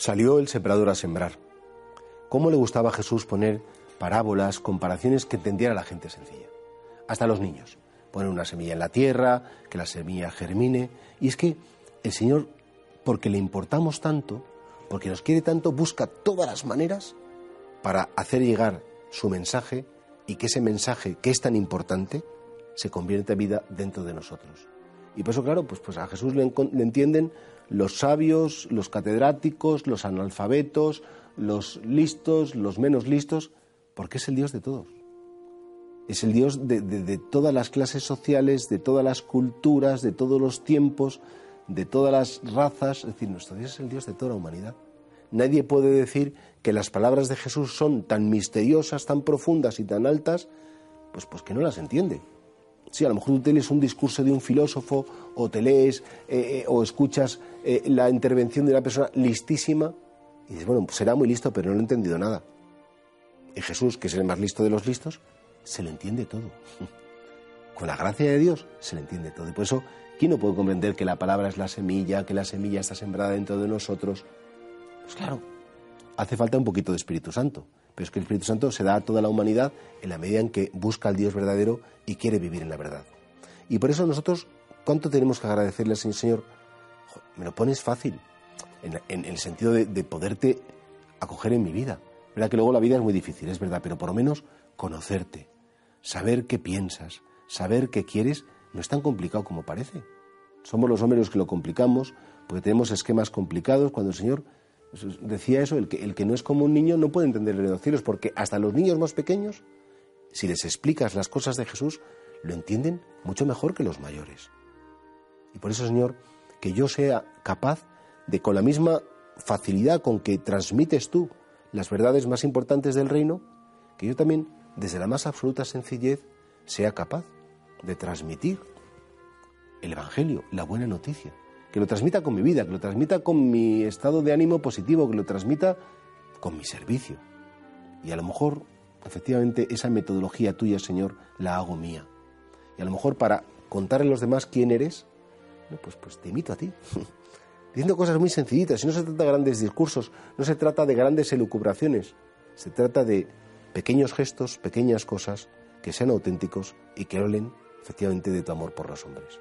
Salió el sembrador a sembrar. ¿Cómo le gustaba a Jesús poner parábolas, comparaciones que entendiera la gente sencilla? Hasta los niños. Poner una semilla en la tierra, que la semilla germine. Y es que el Señor, porque le importamos tanto, porque nos quiere tanto, busca todas las maneras para hacer llegar su mensaje y que ese mensaje, que es tan importante, se convierta en vida dentro de nosotros. Y por eso, claro, pues, pues a Jesús le, entienden los sabios, los catedráticos, los analfabetos, los listos, los menos listos, porque es el Dios de todos. Es el Dios de, todas las clases sociales, de todas las culturas, de todos los tiempos, de todas las razas. Es decir, nuestro Dios es el Dios de toda la humanidad. Nadie puede decir que las palabras de Jesús son tan misteriosas, tan profundas y tan altas, pues, pues que no las entiende. Sí, a lo mejor tú tienes un discurso de un filósofo o te lees eh, eh, o escuchas eh, la intervención de una persona listísima y dices, bueno, pues será muy listo, pero no he entendido nada. Y Jesús, que es el más listo de los listos, se le entiende todo. Con la gracia de Dios se le entiende todo. Y por eso, ¿quién no puede comprender que la palabra es la semilla, que la semilla está sembrada dentro de nosotros? Pues claro, hace falta un poquito de Espíritu Santo. Pero es que el Espíritu Santo se da a toda la humanidad en la medida en que busca al Dios verdadero y quiere vivir en la verdad. Y por eso nosotros, ¿cuánto tenemos que agradecerle al Señor? Me lo pones fácil, en, el sentido de, poderte acoger en mi vida. Verdad que luego la vida es muy difícil, es verdad, pero por lo menos conocerte, saber qué piensas, saber qué quieres, no es tan complicado como parece. Somos los hombres los que lo complicamos, porque tenemos esquemas complicados, cuando el Señor decía eso, el que, el que no es como un niño no puede entender el de los cielos, porque hasta los niños más pequeños, si les explicas las cosas de Jesús, lo entienden mucho mejor que los mayores. Y por eso, Señor, que yo sea capaz de, con la misma facilidad con que transmites tú las verdades más importantes del reino, que yo también, desde la más absoluta sencillez, sea capaz de transmitir el Evangelio, la buena noticia que lo transmita con mi vida, que lo transmita con mi estado de ánimo positivo, que lo transmita con mi servicio. Y a lo mejor, efectivamente, esa metodología tuya, Señor, la hago mía. Y a lo mejor para contarle a los demás quién eres, pues, pues te imito a ti. Diciendo cosas muy sencillitas. Y no se trata de grandes discursos, no se trata de grandes elucubraciones. Se trata de pequeños gestos, pequeñas cosas que sean auténticos y que hablen efectivamente de tu amor por los hombres.